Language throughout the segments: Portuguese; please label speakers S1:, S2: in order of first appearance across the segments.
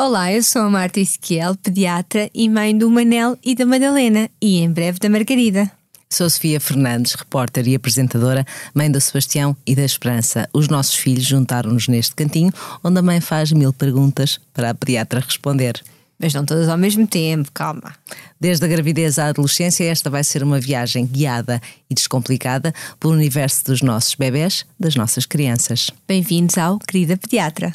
S1: Olá, eu sou a Marta Ezequiel, pediatra e mãe do Manel e da Madalena e em breve da Margarida.
S2: Sou Sofia Fernandes, repórter e apresentadora, mãe do Sebastião e da Esperança. Os nossos filhos juntaram-nos neste cantinho, onde a mãe faz mil perguntas para a pediatra responder.
S1: Mas não todas ao mesmo tempo, calma.
S2: Desde a gravidez à adolescência, esta vai ser uma viagem guiada e descomplicada pelo universo dos nossos bebés, das nossas crianças.
S1: Bem-vindos ao Querida Pediatra.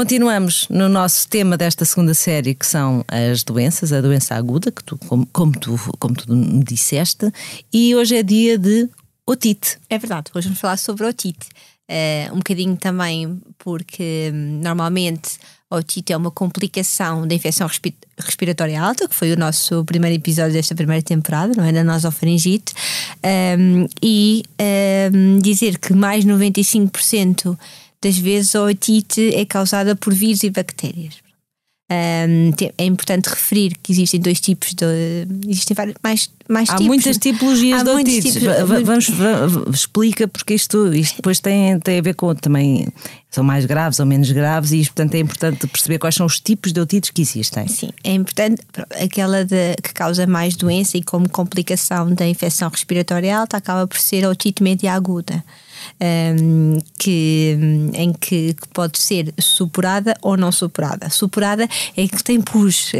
S2: Continuamos no nosso tema desta segunda série, que são as doenças, a doença aguda, que tu, como, como, tu, como tu me disseste, e hoje é dia de otite.
S1: É verdade, hoje vamos falar sobre otite. Uh, um bocadinho também porque hum, normalmente a otite é uma complicação da infecção respi respiratória alta, que foi o nosso primeiro episódio desta primeira temporada, não é? Da nasofaringite. Um, e um, dizer que mais 95% das vezes a otite é causada por vírus e bactérias. Um, é importante referir que existem dois tipos de. Existem vários, mais, mais
S2: Há
S1: tipos.
S2: muitas tipologias
S1: Há
S2: de otites.
S1: tipos-
S2: Va- Vamos, va- explica porque isto, isto depois tem, tem a ver com também. São mais graves ou menos graves, e isto, portanto, é importante perceber quais são os tipos de otites que existem.
S1: Sim, é importante. Aquela de- que causa mais doença e como complicação da infecção respiratória alta acaba por ser a otite média aguda. hum, que, em que, que pode ser supurada ou não supurada. Supurada é que tem pus,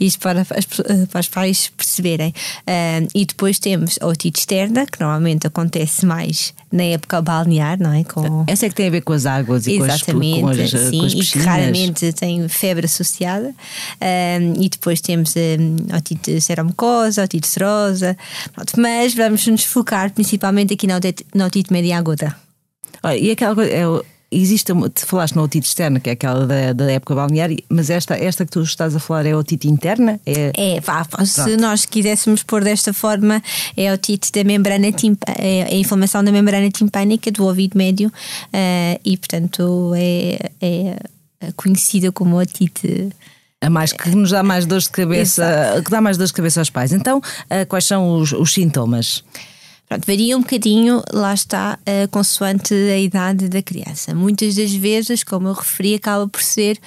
S1: isto para, as, para os pais perceberem. Hum, e depois temos a otite externa, que normalmente acontece mais na época balnear, não é? Com,
S2: Essa é que tem a ver com as águas e com as,
S1: Exatamente,
S2: com as,
S1: sim,
S2: com as
S1: e que raramente tem febre associada. Um, e depois temos um, otite seromucosa, otite serosa. Pronto, mas vamos nos focar principalmente aqui na otite, na otite média aguda.
S2: Olha, e aquela coisa, é, existe, te falaste na otite externa, que é aquela da, da época balnear, mas esta, esta que tu estás a falar é a otite interna? É,
S1: É, vá, se nós quiséssemos pôr desta forma, é a otite da membrana é a inflamação da membrana timpânica do ouvido médio uh, e, portanto, é, é conhecida como otite.
S2: a mais que nos dá mais dores de cabeça, que dá mais dores de cabeça aos pais. Então, ah, quais são os, os sintomas?
S1: Pronto, varia um bocadinho, lá está, eh, consoante a idade da criança. Muitas das vezes, como eu referi, acaba por ser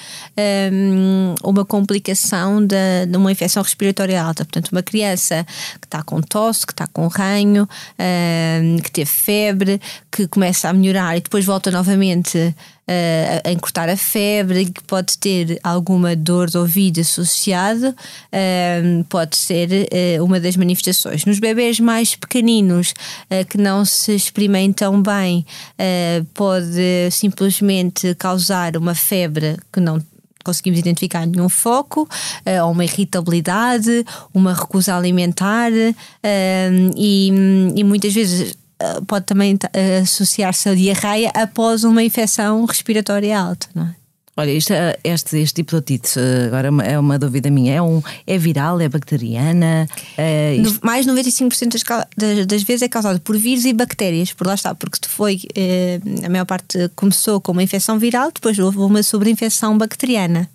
S1: hum, uma complicação da- de uma infecção respiratória alta. Portanto, uma criança que está com tosse, que está com ranho, hum, que teve febre, que começa a melhorar e depois volta novamente eh, a encurtar a febre, que pode ter alguma dor de ouvido associada, ehm, pode ser eh, uma das manifestações. Nos bebés mais pequeninos eh, que não se experimentam bem, eh, pode simplesmente causar uma febre que não conseguimos identificar nenhum foco, eh, ou uma irritabilidade, uma recusa alimentar eh, e, e muitas vezes eh, pode também eh, associar-se à diarreia após uma infecção respiratória alta, não é?
S2: Olha, isto, ah, este, este tipo de otite, agora é uma, é uma dúvida minha, é, um, é viral, é bacteriana? É, isto-
S1: No- mais de 95% das, das, das vezes é causado por vírus e bactérias, por lá está, porque foi, eh, a maior parte começou com uma infecção viral, depois houve uma sobreinfecção bacteriana.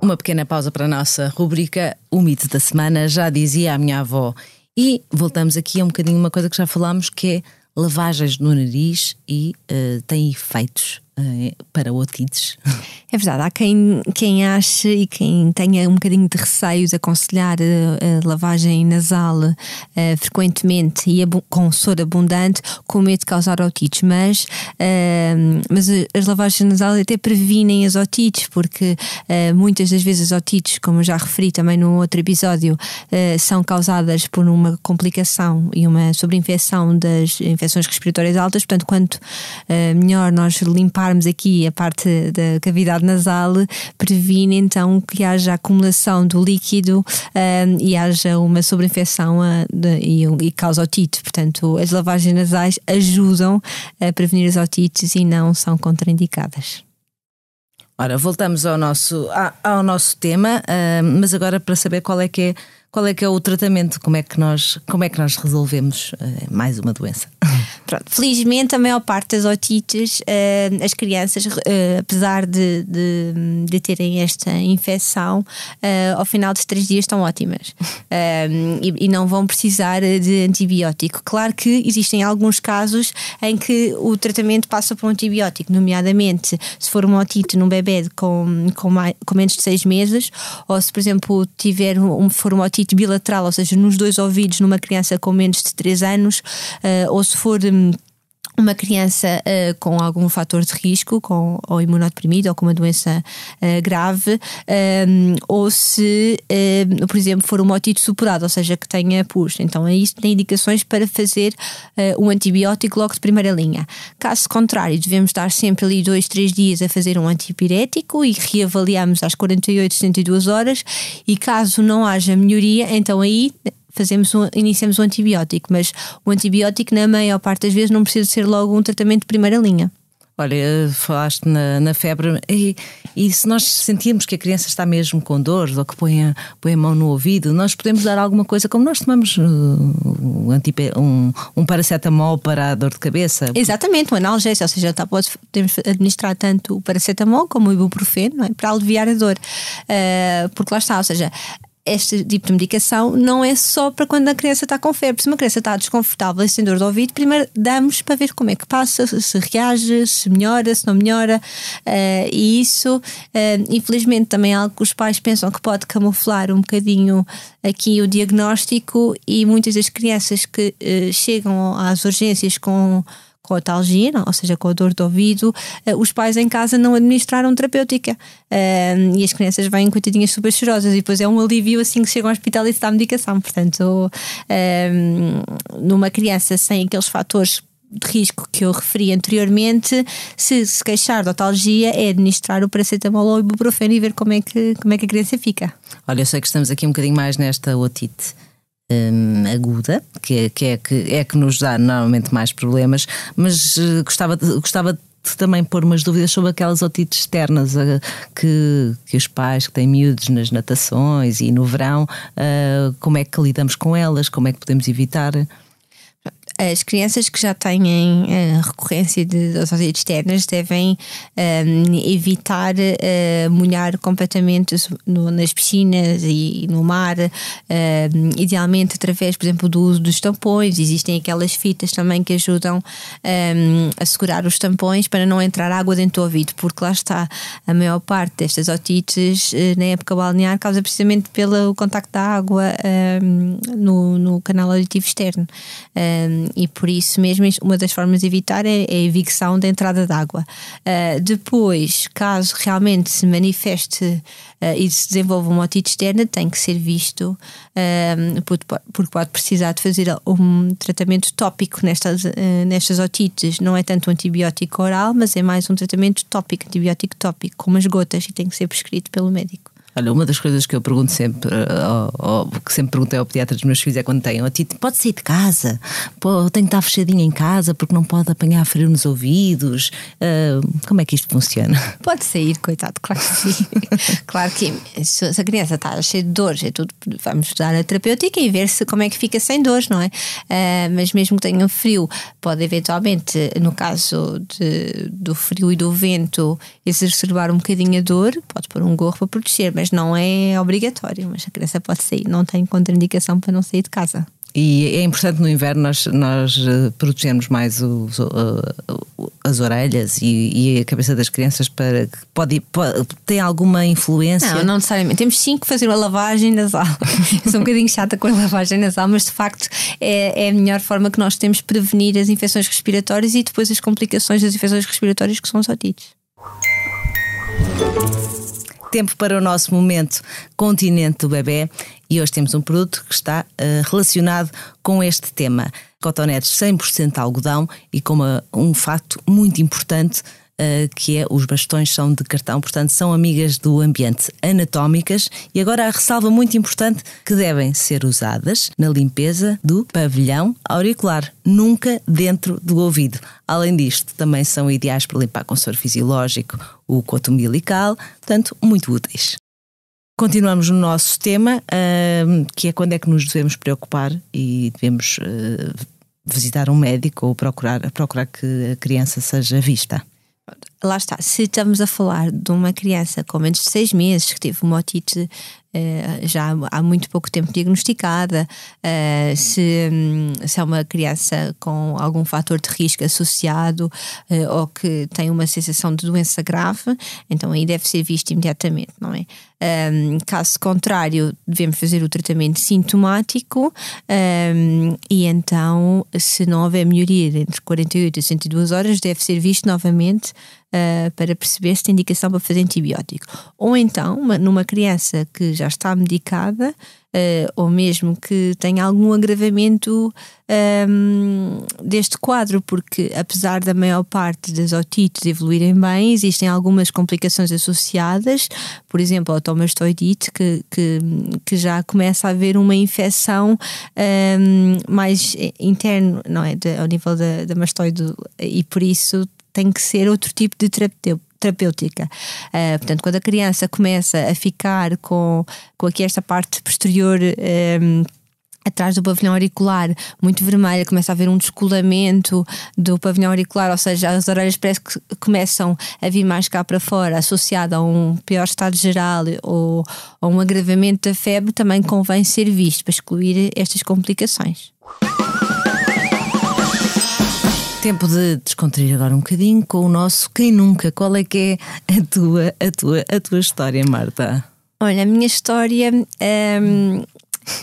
S2: Uma pequena pausa para a nossa rubrica O Mito da Semana, já dizia a minha avó. E voltamos aqui a um bocadinho uma coisa que já falámos, que é lavagens no nariz e ah, tem efeitos para otites.
S1: É verdade, há quem, quem ache e quem tenha um bocadinho de receio de aconselhar a, a lavagem nasal eh, frequentemente e com soro abundante com medo de causar otites, mas, eh, mas a- as lavagens nasais até previnem as otites, porque eh, muitas das vezes as otites, como eu já referi também num outro episódio, eh, são causadas por uma complicação e uma sobreinfecção das infecções respiratórias altas, portanto, quanto eh, melhor nós limparmos aqui a parte da cavidade nasal, previne então que haja acumulação do líquido eh, e haja uma sobreinfecção de- e, e causa otite. Portanto, as lavagens nasais ajudam a prevenir as otites e não são contraindicadas.
S2: Ora, voltamos ao nosso, ao nosso tema, mas agora para saber qual é que é qual é que é o tratamento, como é que nós, como é que nós resolvemos uh, mais uma doença.
S1: Pronto, felizmente a maior parte das otites, uh, as crianças, uh, apesar de, de, de, terem esta infecção, ao final de três dias estão ótimas e, e, não vão precisar de antibiótico. Claro que existem alguns casos em que o tratamento passa por um antibiótico, nomeadamente se for uma otite num bebê com, com, mais, com menos de seis meses, ou se, por exemplo, tiver um, for uma otite bilateral, ou seja, nos dois ouvidos numa criança com menos de 3 anos, uh, ou se for. Um, uma criança uh, com algum fator de risco, com ou imunodeprimido ou com uma doença uh, grave, um, ehm, ou se, uh, por exemplo, for uma otite superada, ou seja, que tenha pus. Então, aí tem indicações para fazer um antibiótico logo de primeira linha. Caso contrário, devemos dar sempre ali dois, três dias a fazer um antipirético e reavaliamos às 48, 72 horas. E caso não haja melhoria, então aí fazemos um, iniciamos um antibiótico, mas o antibiótico, na maior parte das vezes, não precisa ser logo um tratamento de primeira linha.
S2: Olha, falaste na, na febre e, e, se nós sentirmos que a criança está mesmo com dor ou que põe a, põe a mão no ouvido, nós podemos dar alguma coisa, como nós tomamos uh, um, um, um paracetamol para a dor de cabeça.
S1: Exatamente, um analgésico, ou seja, tá, podemos administrar tanto o paracetamol como o ibuprofeno é? para aliviar a dor. Uh, porque lá está, ou seja, este tipo de medicação não é só para quando a criança está com febre. Se uma criança está desconfortável e sem dor de ouvido, primeiro damos para ver como é que passa, se reage, se melhora, se não melhora. Uh, e isso, uh, infelizmente, também é algo que os pais pensam que pode camuflar um bocadinho aqui o diagnóstico e muitas das crianças que uh, chegam às urgências com com a talgia, ou seja, com a dor de ouvido, uh, os pais em casa não administraram terapêutica uh, e as crianças vêm coitadinhas super chorosas e depois é um alívio assim que chegam ao hospital e se dá medicação. Portanto, uh, numa criança sem aqueles fatores de risco que eu referi anteriormente, se se queixar de otalgia, é administrar o paracetamol ou o ibuprofeno e ver como é que, como é que a criança fica.
S2: Olha, eu sei que estamos aqui um bocadinho mais nesta otite um, aguda, que é, que, é, que é que nos dá normalmente mais problemas, mas uh, gostava, gostava de também pôr umas dúvidas sobre aquelas otites externas uh, que, que os pais que têm miúdos nas natações e no verão, uh, como é que lidamos com elas, como é que podemos evitar?
S1: As crianças que já têm uh, recorrência de doses externas devem um, ehm, evitar uh, molhar completamente no, nas piscinas e no mar, uh, idealmente através, por exemplo, do uso dos tampões. Existem aquelas fitas também que ajudam um, ehm, a segurar os tampões para não entrar água dentro do ouvido, porque lá está a maior parte destas otites na época balnear causa precisamente pelo contacto da água um, ehm, no, no canal auditivo externo e por isso mesmo uma das formas de evitar é, é a evicção da entrada de água. Uh, depois, caso realmente se manifeste uh, e se desenvolva uma otite externa, tem que ser visto, uh, porque pode precisar de fazer um tratamento tópico nestas, nestas otites. Não é tanto um antibiótico oral, mas é mais um tratamento tópico, antibiótico tópico, com umas gotas e tem que ser prescrito pelo médico.
S2: Olha, uma das coisas que eu pergunto sempre, ou, ou, que sempre perguntei ao pediatra dos meus filhos é quando têm otite, pode sair de casa? Pô, tenho que estar fechadinha em casa porque não pode apanhar frio nos ouvidos? Uh, como é que isto funciona?
S1: Pode sair, coitado, claro que sim. claro que se a criança está cheia de dores, é tudo, vamos dar a terapêutica e ver se como é que fica sem dores, não é? Uh, mas mesmo que tenha frio, pode eventualmente, no caso de, do frio e do vento, exacerbar um bocadinho a dor, pode pôr um gorro para proteger, mas mas não é obrigatório. Mas a criança pode sair, não tem contraindicação para não sair de casa.
S2: E é importante no inverno nós, nós eh, protegermos mais os, as orelhas e, e, a cabeça das crianças para que pode, pode tem alguma influência?
S1: Não, não necessariamente. Temos sim que fazer a lavagem nasal. Eu sou um bocadinho chata com a lavagem nasal, mas de facto é, é a melhor forma que nós temos de prevenir as infecções respiratórias e depois as complicações das infecções respiratórias que são os otites
S2: tempo para o nosso momento Continente do Bebê e hoje temos um produto que está uh, relacionado com este tema. Cotonetes 100% algodão e com uma, um facto muito importante que é os bastões são de cartão, portanto são amigas do ambiente anatómicas e agora a ressalva muito importante que devem ser usadas na limpeza do pavilhão auricular, nunca dentro do ouvido. Além disto, também são ideais para limpar com soro fisiológico o coto umbilical, portanto, muito úteis. Continuamos no nosso tema, que é quando é que nos devemos preocupar e devemos uh, visitar um médico ou procurar, procurar que a criança seja vista.
S1: Lá está, se estamos a falar de uma criança com menos de seis meses que teve uma otite já há muito pouco tempo diagnosticada, eh, se, hum, se é uma criança com algum fator de risco associado eh, ou que tem uma sensação de doença grave, então aí deve ser visto imediatamente, não é? Um, caso contrário, devemos fazer o tratamento sintomático um, e então, se não houver melhoria entre 48 e 102 horas, deve ser visto novamente uh, para perceber se tem indicação para fazer antibiótico. Ou então, uma, numa criança que já está medicada, uh, ou mesmo que tenha algum agravamento um, deste quadro, porque apesar da maior parte das otites evoluírem bem, existem algumas complicações associadas, por exemplo, a otomastoidite, que, que, que já começa a haver uma infecção um, mais interno, não é? De, ao nível da, da mastoide, e por isso tem que ser outro tipo de terapêutico terapêutica. Uh, portanto, quando a criança começa a ficar com, com aqui esta parte posterior. Um, atrás do pavilhão auricular muito vermelha, começa a haver um descolamento do pavilhão auricular, ou seja, as orelhas parece que começam a vir mais cá para fora, associada a um pior estado geral ou a um agravamento da febre, também convém ser visto para excluir estas complicações.
S2: Tempo de descontrair agora um bocadinho com o nosso Quem Nunca. Qual é que é a tua, a tua, a tua história, Marta?
S1: Olha, a minha história um,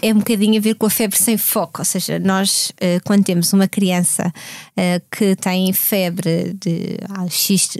S1: é um bocadinho a ver com a febre sem foco, ou seja, nós, uh, quando temos uma criança uh, que tem febre de ah, X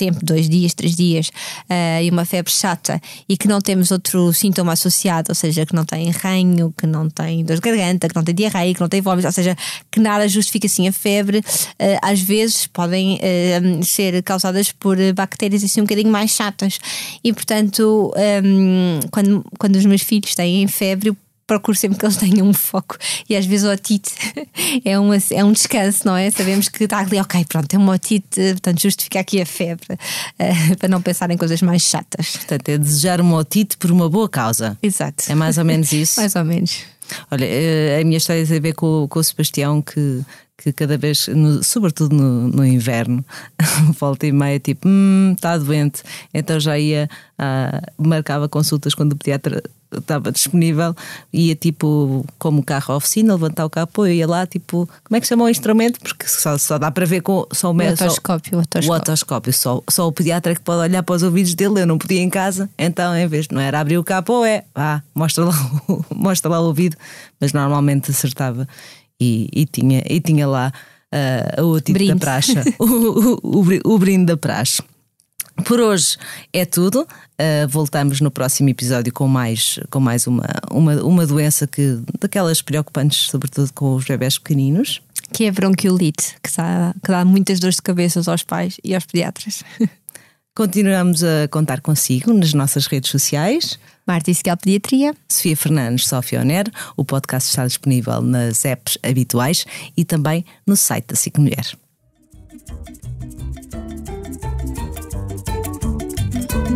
S1: tempo, dois dias, três dias, uh, e uma febre chata, e que não temos outro sintoma associado, ou seja, que não tem ranho, que não tem dor de garganta, que não tem diarreia, que não tem vômitos, ou seja, que nada justifica assim a febre, uh, às vezes podem uh, ser causadas por bactérias assim um bocadinho mais chatas. E portanto, um, quando, quando os meus filhos têm febre, procuro sempre que eles tenham um foco. E às vezes o otite é, uma, é um descanso, não é? Sabemos que está ali, ok, pronto, tem uma otite, portanto justifica aqui a febre, uh, para não pensar em coisas mais chatas.
S2: Portanto, é desejar uma otite por uma boa causa.
S1: Exato.
S2: É mais ou menos isso.
S1: mais ou menos.
S2: Olha, eh, a minha história tem a ver com, com o Sebastião, que que cada vez, no, sobretudo no, no, inverno, volta e meia, tipo, hum, está doente. Então já ia, ah, marcava consultas quando o pediatra estava disponível, ia tipo, como carro à oficina, levantar o capô, ia lá, tipo, como é que chama o instrumento? Porque só, só dá para ver com só o,
S1: o otoscópio. O otoscópio,
S2: o otoscópio só, só o pediatra é que pode olhar para os ouvidos dele, eu não podia em casa, então em vez de não era abrir o capô, é, ah, mostra lá, mostra lá o ouvido, mas normalmente acertava e, e, tinha, e tinha lá uh, o tipo da praxe, o, o, o, o brinde da praxe. Por hoje é tudo. Uh, voltamos no próximo episódio com mais, com mais uma, uma, uma doença que daquelas preocupantes, sobretudo com os bebés pequeninos.
S1: Que é a bronquiolite, que dá, que dá muitas dores de cabeça aos pais e aos pediatras.
S2: Continuamos a contar consigo nas nossas redes sociais.
S1: Marta Isquel Pediatria.
S2: Sofia Fernandes, Sofia Oner. O podcast está disponível nas apps habituais e também no site da SIC Mulher.